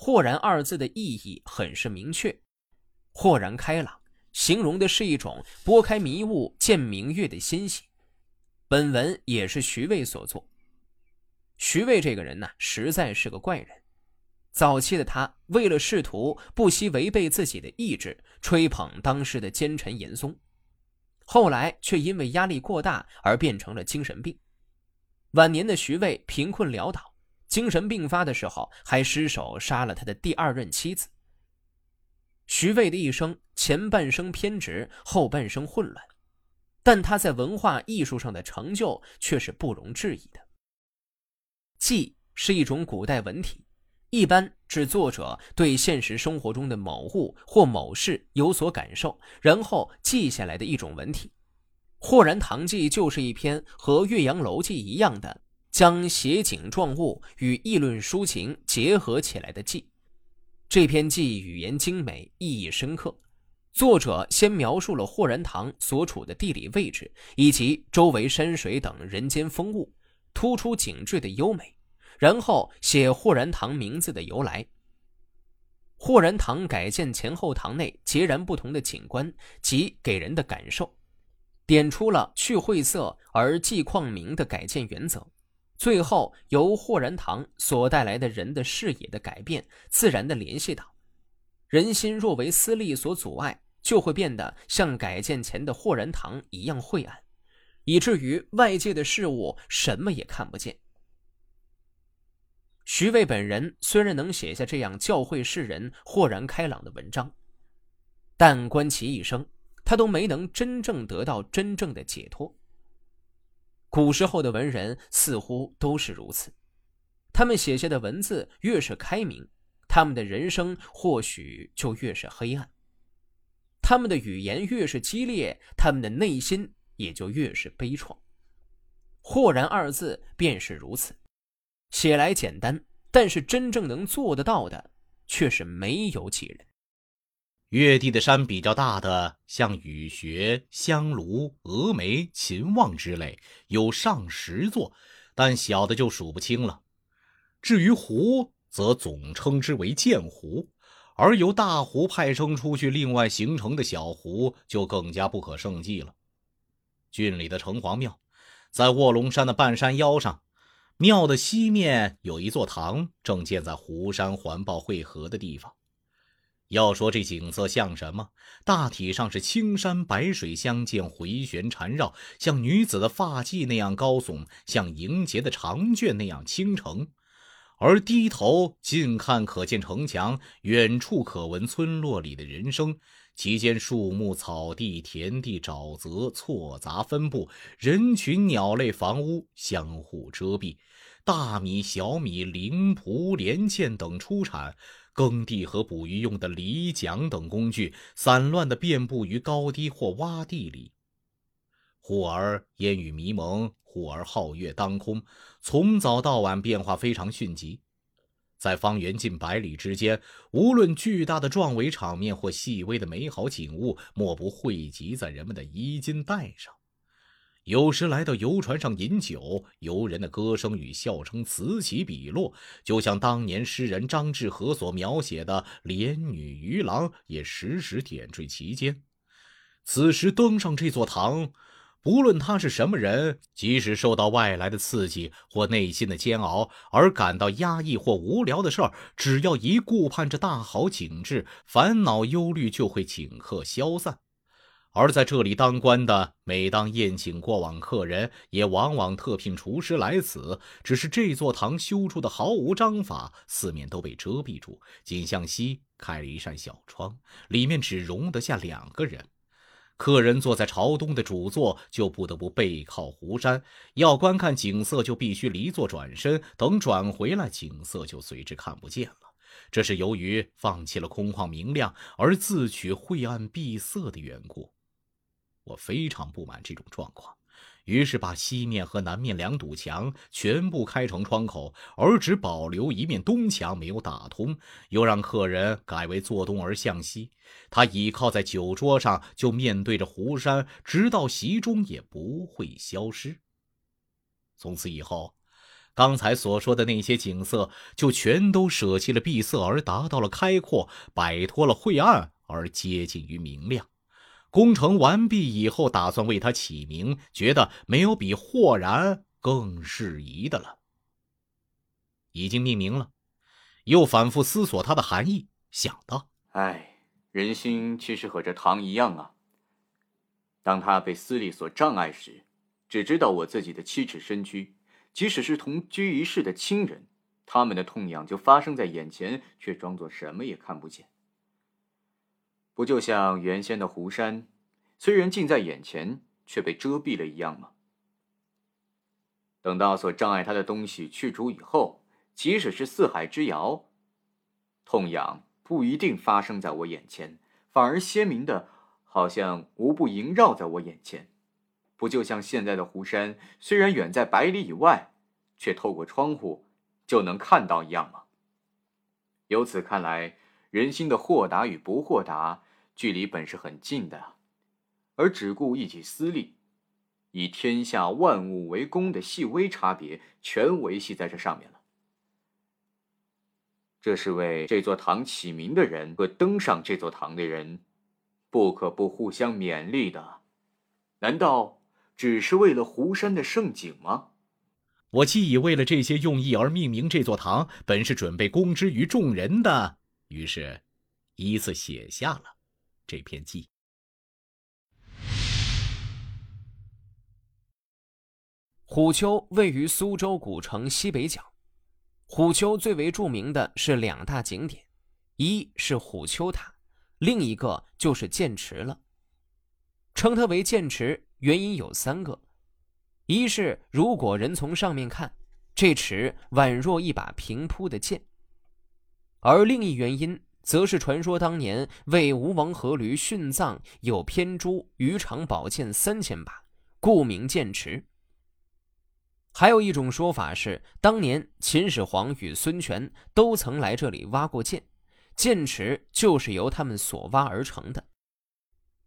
豁然二字的意义很是明确，豁然开朗，形容的是一种拨开迷雾见明月的欣喜。本文也是徐渭所作。徐渭这个人呢，实在是个怪人。早期的他为了仕途，不惜违背自己的意志，吹捧当时的奸臣严嵩。后来却因为压力过大而变成了精神病。晚年的徐渭贫困潦倒，精神病发的时候还失手杀了他的第二任妻子。徐渭的一生前半生偏执，后半生混乱，但他在文化艺术上的成就却是不容置疑的。记是一种古代文体，一般指作者对现实生活中的某物或某事有所感受，然后记下来的一种文体。《豁然堂记》就是一篇和《岳阳楼记》一样的，将写景状物与议论抒情结合起来的记。这篇记语言精美，意义深刻。作者先描述了豁然堂所处的地理位置以及周围山水等人间风物，突出景致的优美，然后写豁然堂名字的由来。豁然堂改建前后堂内截然不同的景观及给人的感受。点出了去晦涩而记旷明的改建原则，最后由豁然堂所带来的人的视野的改变，自然的联系到，人心若为私利所阻碍，就会变得像改建前的豁然堂一样晦暗，以至于外界的事物什么也看不见。徐渭本人虽然能写下这样教诲世人豁然开朗的文章，但观其一生。他都没能真正得到真正的解脱。古时候的文人似乎都是如此，他们写下的文字越是开明，他们的人生或许就越是黑暗；他们的语言越是激烈，他们的内心也就越是悲怆。豁然二字便是如此，写来简单，但是真正能做得到的却是没有几人。越地的山比较大的，像雨穴、香炉、峨眉、秦望之类，有上十座，但小的就数不清了。至于湖，则总称之为剑湖，而由大湖派生出去，另外形成的小湖就更加不可胜计了。郡里的城隍庙，在卧龙山的半山腰上，庙的西面有一座堂，正建在湖山环抱汇合的地方。要说这景色像什么？大体上是青山白水相间，回旋缠绕，像女子的发髻那样高耸，像迎节的长卷那样倾城。而低头近看，可见城墙，远处可闻村落里的人声。其间树木、草地、田地、沼泽错杂分布，人群、鸟类、房屋相互遮蔽。大米、小米、灵蒲、莲苋等出产。耕地和捕鱼用的犁桨等工具散乱地遍布于高低或洼地里，忽而烟雨迷蒙，忽而皓月当空，从早到晚变化非常迅疾。在方圆近百里之间，无论巨大的壮伟场面或细微的美好景物，莫不汇集在人们的衣襟带上。有时来到游船上饮酒，游人的歌声与笑声此起彼落，就像当年诗人张志和所描写的连女渔郎，也时时点缀其间。此时登上这座堂，不论他是什么人，即使受到外来的刺激或内心的煎熬而感到压抑或无聊的事儿，只要一顾盼着大好景致，烦恼忧虑就会顷刻消散。而在这里当官的，每当宴请过往客人，也往往特聘厨师来此。只是这座堂修出的毫无章法，四面都被遮蔽住，仅向西开了一扇小窗，里面只容得下两个人。客人坐在朝东的主座，就不得不背靠湖山；要观看景色，就必须离座转身，等转回来，景色就随之看不见了。这是由于放弃了空旷明亮，而自取晦暗闭塞的缘故。我非常不满这种状况，于是把西面和南面两堵墙全部开成窗口，而只保留一面东墙没有打通，又让客人改为坐东而向西。他倚靠在酒桌上，就面对着湖山，直到席中也不会消失。从此以后。刚才所说的那些景色，就全都舍弃了闭塞，而达到了开阔；摆脱了晦暗，而接近于明亮。工程完毕以后，打算为他起名，觉得没有比“豁然”更适宜的了。已经命名了，又反复思索它的含义，想到：哎，人心其实和这糖一样啊。当他被私利所障碍时，只知道我自己的七尺身躯。即使是同居一室的亲人，他们的痛痒就发生在眼前，却装作什么也看不见。不就像原先的湖山，虽然近在眼前，却被遮蔽了一样吗？等到所障碍他的东西去除以后，即使是四海之遥，痛痒不一定发生在我眼前，反而鲜明的，好像无不萦绕在我眼前。不就像现在的湖山，虽然远在百里以外，却透过窗户就能看到一样吗？由此看来，人心的豁达与不豁达，距离本是很近的，而只顾一己私利，以天下万物为公的细微差别，全维系在这上面了。这是为这座堂起名的人和登上这座堂的人，不可不互相勉励的。难道？只是为了湖山的盛景吗？我既已为了这些用意而命名这座堂，本是准备公之于众人的，于是依次写下了这篇记。虎丘位于苏州古城西北角，虎丘最为著名的是两大景点，一是虎丘塔，另一个就是剑池了。称它为剑池。原因有三个：一是如果人从上面看，这池宛若一把平铺的剑；而另一原因，则是传说当年为吴王阖闾殉葬有偏珠、鱼肠宝剑三千把，故名剑池。还有一种说法是，当年秦始皇与孙权都曾来这里挖过剑，剑池就是由他们所挖而成的。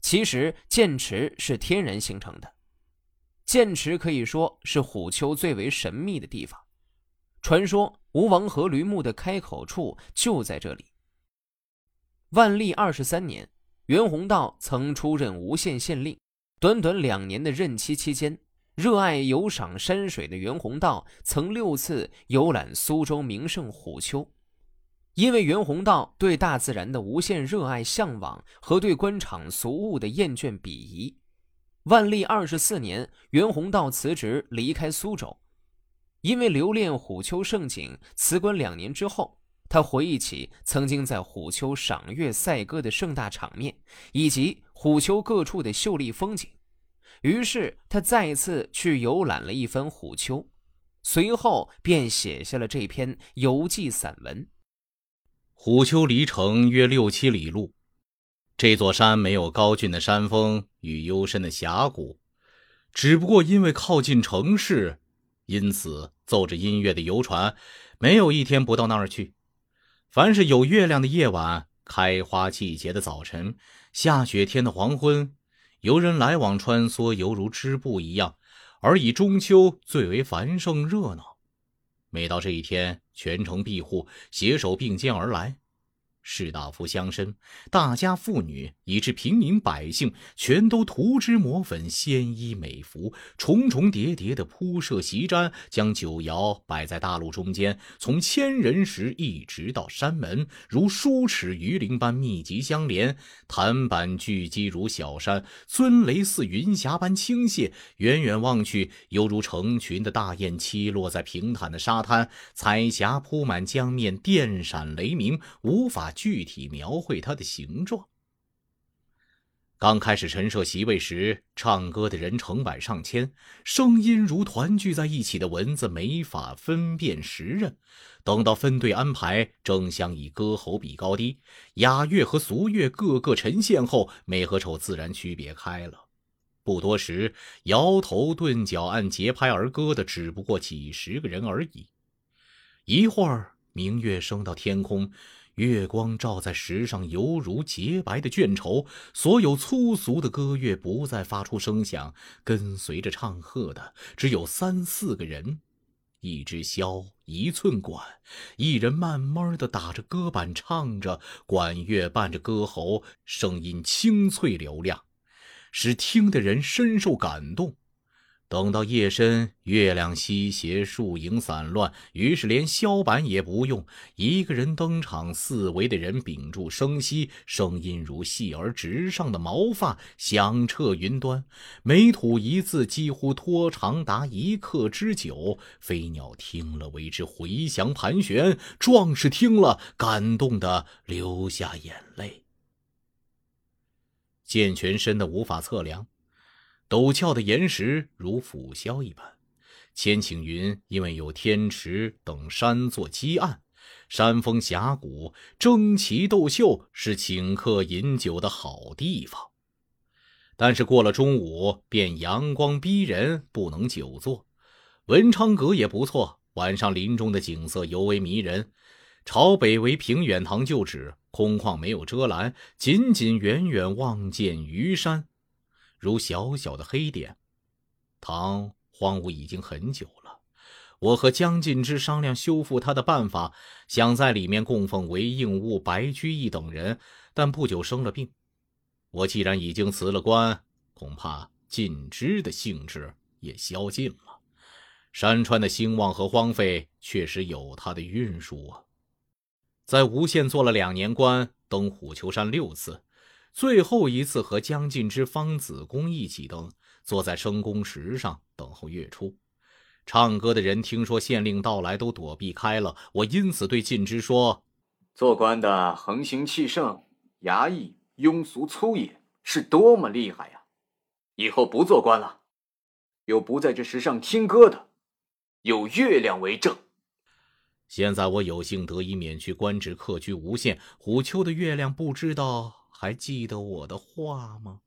其实剑池是天然形成的，剑池可以说是虎丘最为神秘的地方。传说吴王阖闾墓的开口处就在这里。万历二十三年，袁宏道曾出任吴县县令，短短两年的任期期间，热爱游赏山水的袁宏道曾六次游览苏州名胜虎丘。因为袁宏道对大自然的无限热爱向往和对官场俗务的厌倦鄙夷，万历二十四年，袁宏道辞职离开苏州。因为留恋虎丘胜景，辞官两年之后，他回忆起曾经在虎丘赏月赛歌的盛大场面，以及虎丘各处的秀丽风景，于是他再次去游览了一番虎丘，随后便写下了这篇游记散文。虎丘离城约六七里路，这座山没有高峻的山峰与幽深的峡谷，只不过因为靠近城市，因此奏着音乐的游船没有一天不到那儿去。凡是有月亮的夜晚、开花季节的早晨、下雪天的黄昏，游人来往穿梭，犹如织布一样。而以中秋最为繁盛热闹。每到这一天，全城庇护，携手并肩而来。士大夫乡绅、大家妇女，以至平民百姓，全都涂脂抹粉、鲜衣美服，重重叠叠的铺设席毡，将酒肴摆在大路中间，从千人石一直到山门，如疏齿鱼鳞般密集相连。檀板聚积如小山，尊雷似云霞般倾泻，远远望去，犹如成群的大雁栖落在平坦的沙滩，彩霞铺满江面，电闪雷鸣，无法。具体描绘它的形状。刚开始陈设席位时，唱歌的人成百上千，声音如团聚在一起的蚊子，没法分辨时任。等到分队安排，争相以歌喉比高低，雅乐和俗乐各个呈现后，美和丑自然区别开了。不多时，摇头顿脚按节拍而歌的只不过几十个人而已。一会儿，明月升到天空。月光照在石上，犹如洁白的卷绸。所有粗俗的歌乐不再发出声响，跟随着唱和的只有三四个人。一支箫，一寸管，一人慢慢的打着歌板，唱着，管乐伴着歌喉，声音清脆嘹亮，使听的人深受感动。等到夜深，月亮西斜，树影散乱，于是连箫板也不用，一个人登场，四围的人屏住声息，声音如细而直上的毛发，响彻云端，每吐一字，几乎拖长达一刻之久。飞鸟听了为之回响盘旋，壮士听了感动的流下眼泪。剑全身的无法测量。陡峭的岩石如腐肖一般，千顷云因为有天池等山作基岸，山峰峡谷争奇斗秀，是请客饮酒的好地方。但是过了中午，便阳光逼人，不能久坐。文昌阁也不错，晚上林中的景色尤为迷人。朝北为平远堂旧址，空旷没有遮拦，仅仅远远望见虞山。如小小的黑点，唐荒芜已经很久了。我和江进之商量修复它的办法，想在里面供奉韦应物、白居易等人，但不久生了病。我既然已经辞了官，恐怕进之的兴致也消尽了。山川的兴旺和荒废，确实有它的运数啊。在吴县做了两年官，登虎丘山六次。最后一次和江进之、方子公一起登，坐在升宫石上等候月出。唱歌的人听说县令到来，都躲避开了。我因此对进之说：“做官的横行气盛，衙役庸俗粗野，是多么厉害呀！以后不做官了，有不在这石上听歌的，有月亮为证。现在我有幸得以免去官职，客居吴县，虎丘的月亮不知道。”还记得我的话吗？